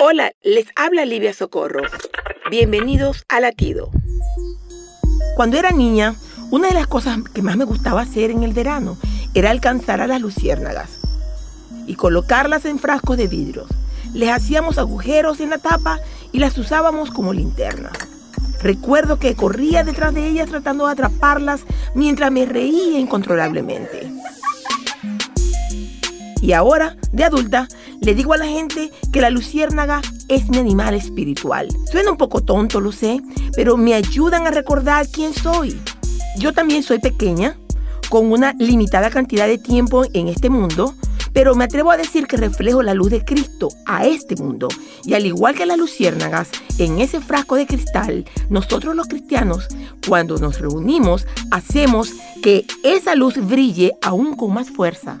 Hola, les habla Livia Socorro. Bienvenidos a Latido. Cuando era niña, una de las cosas que más me gustaba hacer en el verano era alcanzar a las luciérnagas y colocarlas en frascos de vidrio. Les hacíamos agujeros en la tapa y las usábamos como linternas. Recuerdo que corría detrás de ellas tratando de atraparlas mientras me reía incontrolablemente. Y ahora, de adulta, le digo a la gente que la luciérnaga es mi animal espiritual. Suena un poco tonto, lo sé, pero me ayudan a recordar quién soy. Yo también soy pequeña, con una limitada cantidad de tiempo en este mundo, pero me atrevo a decir que reflejo la luz de Cristo a este mundo. Y al igual que las luciérnagas, en ese frasco de cristal, nosotros los cristianos, cuando nos reunimos, hacemos que esa luz brille aún con más fuerza.